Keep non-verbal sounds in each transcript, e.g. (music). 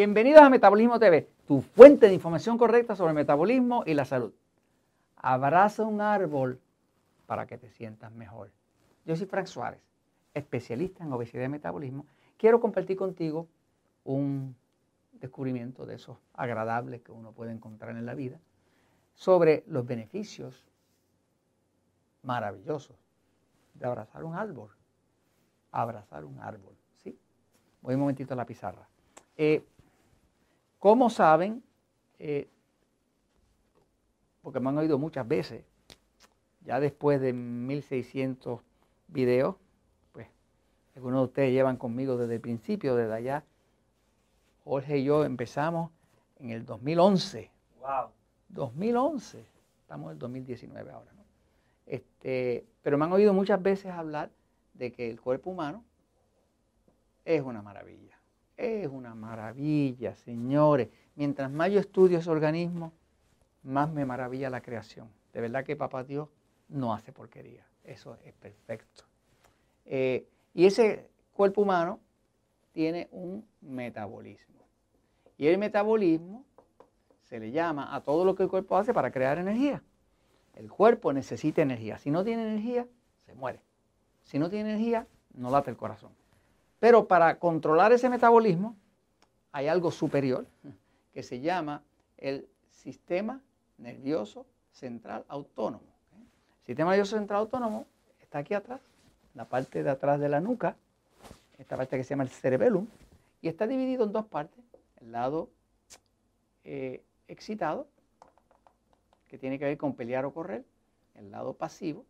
Bienvenidos a Metabolismo TV, tu fuente de información correcta sobre el metabolismo y la salud. Abraza un árbol para que te sientas mejor. Yo soy Frank Suárez, especialista en obesidad y metabolismo. Quiero compartir contigo un descubrimiento de esos agradables que uno puede encontrar en la vida sobre los beneficios maravillosos de abrazar un árbol. Abrazar un árbol, ¿sí? Voy un momentito a la pizarra. Eh, como saben, eh, porque me han oído muchas veces, ya después de 1600 videos, pues algunos de ustedes llevan conmigo desde el principio, desde allá. Jorge y yo empezamos en el 2011. ¡Wow! 2011. Estamos en el 2019 ahora, ¿no? Este, pero me han oído muchas veces hablar de que el cuerpo humano es una maravilla. Es una maravilla, señores. Mientras más yo estudio ese organismo, más me maravilla la creación. De verdad que papá Dios no hace porquería. Eso es perfecto. Eh, y ese cuerpo humano tiene un metabolismo. Y el metabolismo se le llama a todo lo que el cuerpo hace para crear energía. El cuerpo necesita energía. Si no tiene energía, se muere. Si no tiene energía, no late el corazón. Pero para controlar ese metabolismo hay algo superior que se llama el sistema nervioso central autónomo. El sistema nervioso central autónomo está aquí atrás, la parte de atrás de la nuca, esta parte que se llama el cerebellum, y está dividido en dos partes. El lado eh, excitado, que tiene que ver con pelear o correr, el lado pasivo,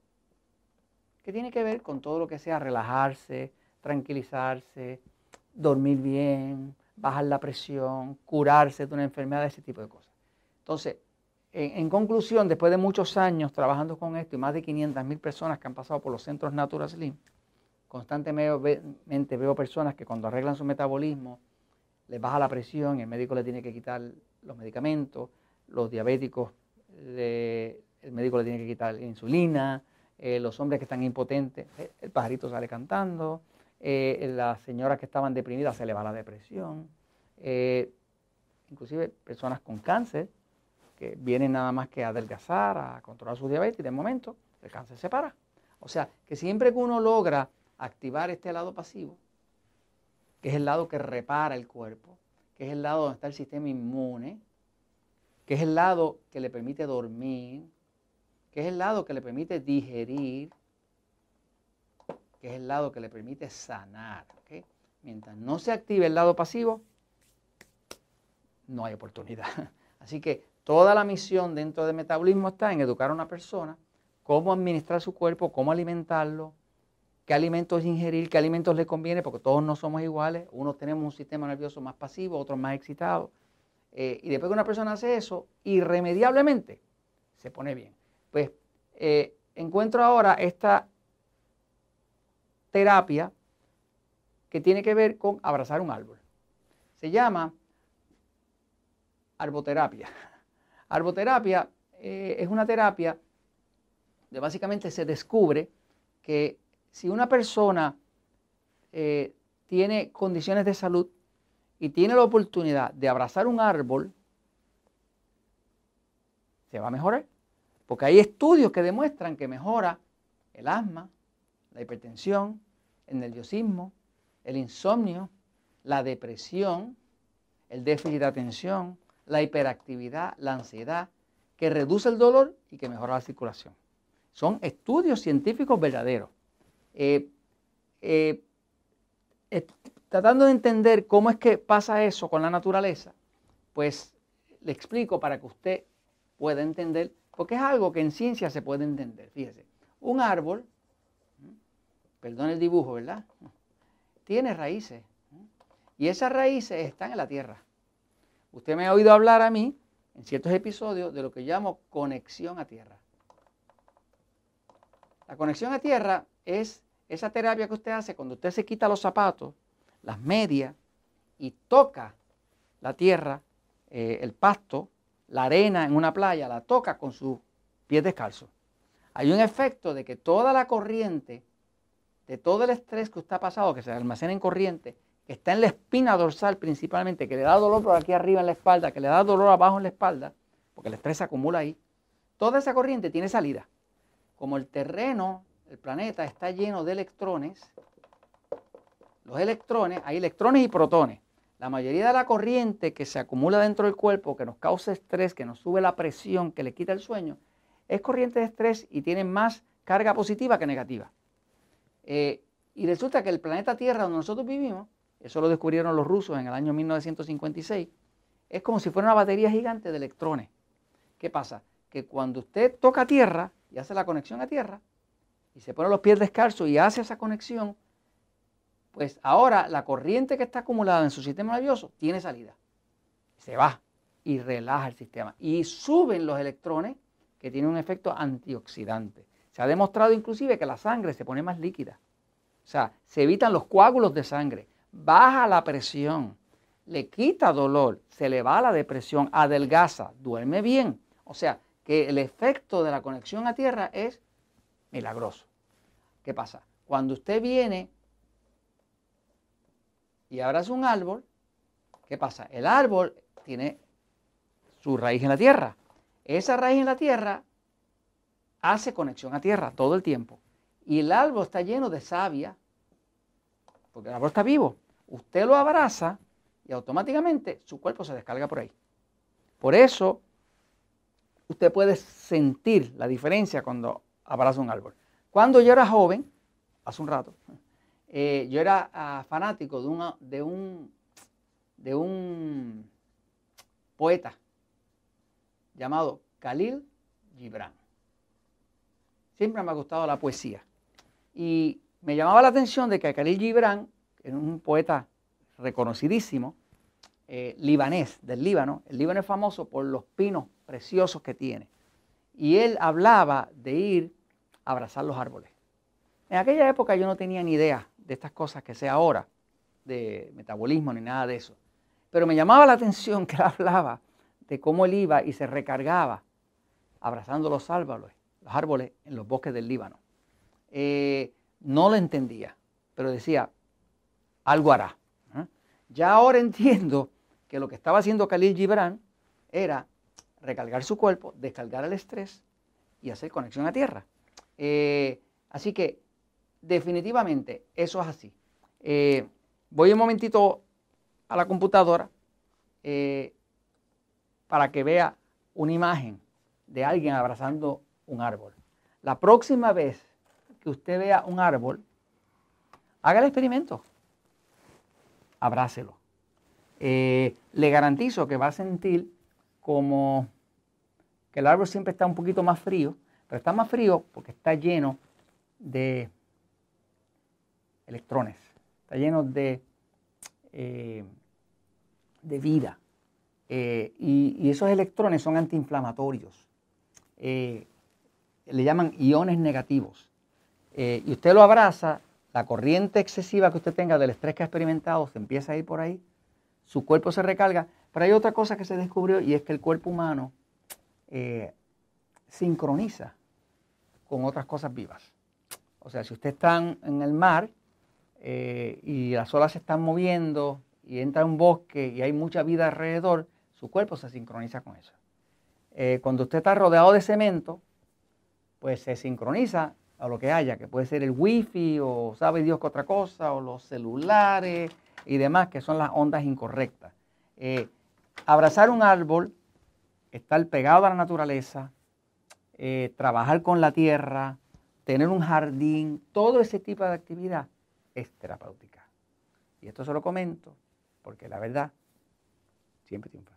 que tiene que ver con todo lo que sea relajarse, tranquilizarse, dormir bien, bajar la presión, curarse de una enfermedad, ese tipo de cosas. Entonces, en, conclusión, después de muchos años trabajando con esto y más de 500 mil personas que han pasado por los centros Natura Slim, constantemente veo personas que cuando arreglan su metabolismo les baja la presión, el médico le tiene que quitar los medicamentos, los diabéticos, el médico le tiene que quitar la insulina, eh, los hombres que están impotentes, eh, el pajarito sale cantando, eh, las señoras que estaban deprimidas se le va la depresión, inclusive personas con cáncer que vienen nada más que a adelgazar, a controlar su diabetes y de momento el cáncer se para. O sea, que siempre que uno logra activar este lado pasivo, que es el lado que repara el cuerpo, que es el lado donde está el sistema inmune, que es el lado que le permite dormir, que es el lado que le permite digerir, que es el lado que le permite sanar. Mientras no se active el lado pasivo, no hay oportunidad. (laughs) Así que Toda la misión dentro del metabolismo está en educar a una persona cómo administrar su cuerpo, cómo alimentarlo, qué alimentos ingerir, qué alimentos le conviene, porque todos no somos iguales. Unos tenemos un sistema nervioso más pasivo, otros más excitado. Eh, y después que una persona hace eso, irremediablemente se pone bien. Pues eh, encuentro ahora esta terapia que tiene que ver con abrazar un árbol. Se llama arboterapia. (laughs) Arboterapia eh, es una terapia donde básicamente se descubre que si una persona eh, tiene condiciones de salud y tiene la oportunidad de abrazar un árbol, se va a mejorar. Porque hay estudios que demuestran que mejora el asma, la hipertensión, el nerviosismo, el insomnio, la depresión, el déficit de atención, la hiperactividad, la ansiedad, que reduce el dolor y que mejora la circulación. Son estudios científicos verdaderos. Eh, eh, tratando de entender cómo es que pasa eso con la naturaleza, pues le explico para que usted pueda entender, porque es algo que en ciencia se puede entender. Fíjese, un árbol, perdón el dibujo, ¿verdad? Tiene raíces. Y esas raíces están en la tierra. Usted me ha oído hablar a mí en ciertos episodios de lo que llamo conexión a tierra. La conexión a tierra es esa terapia que usted hace cuando usted se quita los zapatos, las medias y toca la tierra, eh, el pasto, la arena en una playa, la toca con sus pies descalzos. Hay un efecto de que toda la corriente, de todo el estrés que usted ha pasado, que se almacena en corriente, está en la espina dorsal principalmente, que le da dolor por aquí arriba en la espalda, que le da dolor abajo en la espalda, porque el estrés se acumula ahí, toda esa corriente tiene salida. Como el terreno, el planeta está lleno de electrones, los electrones, hay electrones y protones. La mayoría de la corriente que se acumula dentro del cuerpo, que nos causa estrés, que nos sube la presión, que le quita el sueño, es corriente de estrés y tiene más carga positiva que negativa. Eh, y resulta que el planeta Tierra donde nosotros vivimos, eso lo descubrieron los rusos en el año 1956, es como si fuera una batería gigante de electrones. ¿Qué pasa? Que cuando usted toca tierra y hace la conexión a tierra, y se pone los pies descalzos y hace esa conexión, pues ahora la corriente que está acumulada en su sistema nervioso tiene salida. Se va y relaja el sistema. Y suben los electrones que tienen un efecto antioxidante. Se ha demostrado inclusive que la sangre se pone más líquida. O sea, se evitan los coágulos de sangre, baja la presión, le quita dolor, se le va la depresión, adelgaza, duerme bien. O sea, que el efecto de la conexión a tierra es milagroso. ¿Qué pasa? Cuando usted viene y abraza un árbol, ¿qué pasa? El árbol tiene su raíz en la tierra. Esa raíz en la tierra hace conexión a tierra todo el tiempo. Y el árbol está lleno de savia, porque el árbol está vivo. Usted lo abraza y automáticamente su cuerpo se descarga por ahí. Por eso, usted puede sentir la diferencia cuando abraza un árbol. Cuando yo era joven, hace un rato, eh, yo era ah, fanático de, de, un, de un poeta llamado Khalil Gibran. Siempre me ha gustado la poesía. Y me llamaba la atención de que Khalil Gibran, que es un poeta reconocidísimo, eh, libanés, del Líbano, el Líbano es famoso por los pinos preciosos que tiene. Y él hablaba de ir a abrazar los árboles. En aquella época yo no tenía ni idea de estas cosas que sé ahora, de metabolismo ni nada de eso. Pero me llamaba la atención que él hablaba de cómo él iba y se recargaba abrazando los árboles, los árboles en los bosques del Líbano. Eh, no lo entendía, pero decía, algo hará. ¿eh? Ya ahora entiendo que lo que estaba haciendo Khalil Gibran era recargar su cuerpo, descargar el estrés y hacer conexión a tierra. Eh, así que definitivamente eso es así. Voy un momentito a la computadora para que vea una imagen de alguien abrazando un árbol. La próxima vez que usted vea un árbol, haga el experimento. Abrácelo. Eh, le garantizo que va a sentir como que el árbol siempre está un poquito más frío, pero está más frío porque está lleno de electrones, está lleno de, eh, de vida. Eh, y, esos electrones son antiinflamatorios. Le llaman iones negativos. y usted lo abraza, la corriente excesiva que usted tenga del estrés que ha experimentado se empieza a ir por ahí, su cuerpo se recarga. Pero hay otra cosa que se descubrió y es que el cuerpo humano sincroniza con otras cosas vivas. O sea, si usted está en el mar eh, y las olas se están moviendo y entra un bosque y hay mucha vida alrededor, su cuerpo se sincroniza con eso. Eh, cuando usted está rodeado de cemento, pues se sincroniza a lo que haya, que puede ser el wifi o sabe Dios que otra cosa, o los celulares y demás, que son las ondas incorrectas. Eh, abrazar un árbol, estar pegado a la naturaleza, trabajar con la tierra, tener un jardín, todo ese tipo de actividad es terapéutica. Y esto se lo comento porque la verdad siempre triunfa.